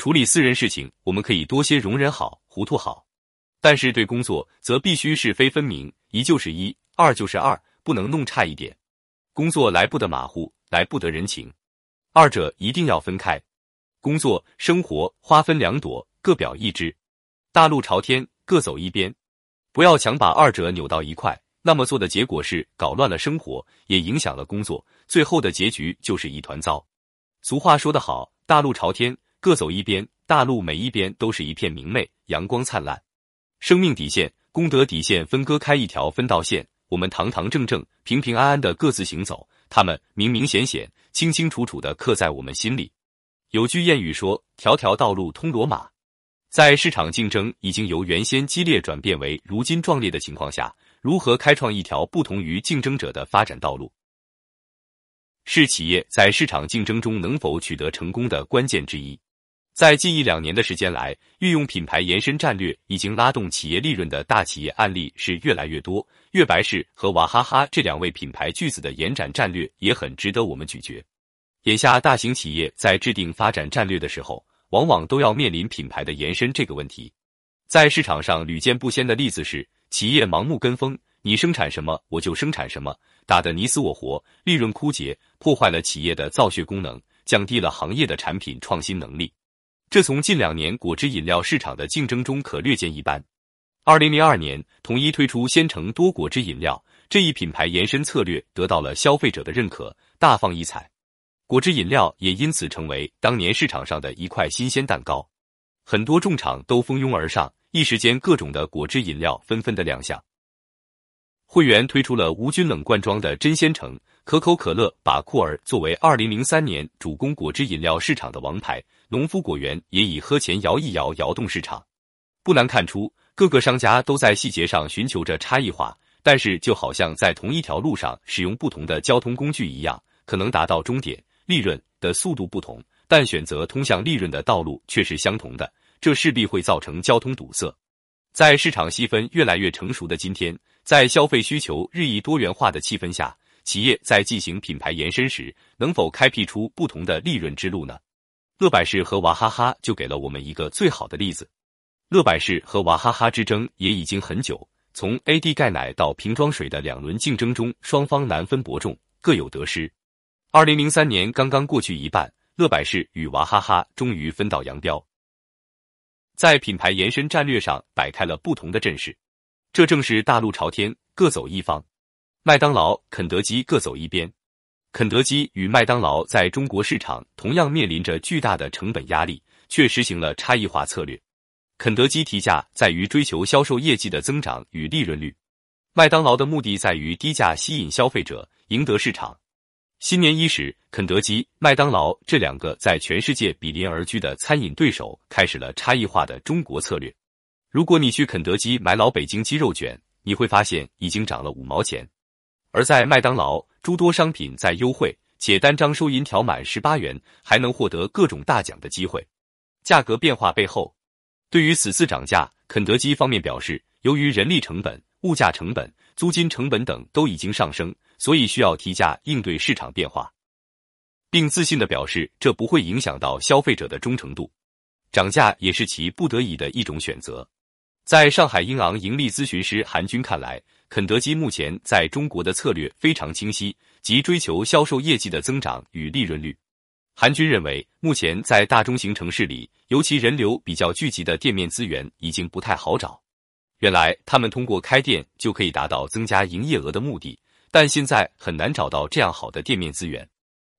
处理私人事情，我们可以多些容忍好、糊涂好，但是对工作则必须是非分明，一就是一，二就是二，不能弄差一点。工作来不得马虎，来不得人情，二者一定要分开。工作生活花分两朵，各表一枝，大路朝天，各走一边，不要强把二者扭到一块。那么做的结果是搞乱了生活，也影响了工作，最后的结局就是一团糟。俗话说得好，大路朝天。各走一边，大陆每一边都是一片明媚，阳光灿烂。生命底线、功德底线分割开一条分道线，我们堂堂正正、平平安安的各自行走，他们明明显显、清清楚楚的刻在我们心里。有句谚语说：“条条道路通罗马。”在市场竞争已经由原先激烈转变为如今壮烈的情况下，如何开创一条不同于竞争者的发展道路，是企业在市场竞争中能否取得成功的关键之一。在近一两年的时间来，运用品牌延伸战略已经拉动企业利润的大企业案例是越来越多。月白氏和娃哈哈这两位品牌巨子的延展战略也很值得我们咀嚼。眼下，大型企业在制定发展战略的时候，往往都要面临品牌的延伸这个问题。在市场上屡见不鲜的例子是，企业盲目跟风，你生产什么我就生产什么，打得你死我活，利润枯竭，破坏了企业的造血功能，降低了行业的产品创新能力。这从近两年果汁饮料市场的竞争中可略见一斑。二零零二年，统一推出鲜橙多果汁饮料这一品牌延伸策略，得到了消费者的认可，大放异彩。果汁饮料也因此成为当年市场上的一块新鲜蛋糕，很多重厂都蜂拥而上，一时间各种的果汁饮料纷纷的亮相。会员推出了无菌冷罐装的真鲜橙。可口可乐把酷儿作为二零零三年主攻果汁饮料市场的王牌，农夫果园也以喝前摇一摇摇动市场。不难看出，各个商家都在细节上寻求着差异化，但是就好像在同一条路上使用不同的交通工具一样，可能达到终点利润的速度不同，但选择通向利润的道路却是相同的，这势必会造成交通堵塞。在市场细分越来越成熟的今天，在消费需求日益多元化的气氛下。企业在进行品牌延伸时，能否开辟出不同的利润之路呢？乐百氏和娃哈哈就给了我们一个最好的例子。乐百氏和娃哈哈之争也已经很久，从 AD 钙奶到瓶装水的两轮竞争中，双方难分伯仲，各有得失。二零零三年刚刚过去一半，乐百氏与娃哈哈终于分道扬镳，在品牌延伸战略上摆开了不同的阵势。这正是大路朝天，各走一方。麦当劳、肯德基各走一边。肯德基与麦当劳在中国市场同样面临着巨大的成本压力，却实行了差异化策略。肯德基提价在于追求销售业绩的增长与利润率，麦当劳的目的在于低价吸引消费者，赢得市场。新年伊始，肯德基、麦当劳这两个在全世界比邻而居的餐饮对手开始了差异化的中国策略。如果你去肯德基买老北京鸡肉卷，你会发现已经涨了五毛钱。而在麦当劳，诸多商品在优惠，且单张收银条满十八元还能获得各种大奖的机会。价格变化背后，对于此次涨价，肯德基方面表示，由于人力成本、物价成本、租金成本等都已经上升，所以需要提价应对市场变化，并自信的表示这不会影响到消费者的忠诚度。涨价也是其不得已的一种选择。在上海英昂盈利咨询师韩军看来。肯德基目前在中国的策略非常清晰，即追求销售业绩的增长与利润率。韩军认为，目前在大中型城市里，尤其人流比较聚集的店面资源已经不太好找。原来他们通过开店就可以达到增加营业额的目的，但现在很难找到这样好的店面资源。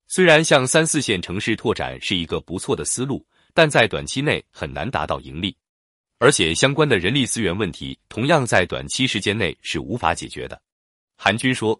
虽然向三四线城市拓展是一个不错的思路，但在短期内很难达到盈利。而且相关的人力资源问题，同样在短期时间内是无法解决的。韩军说：“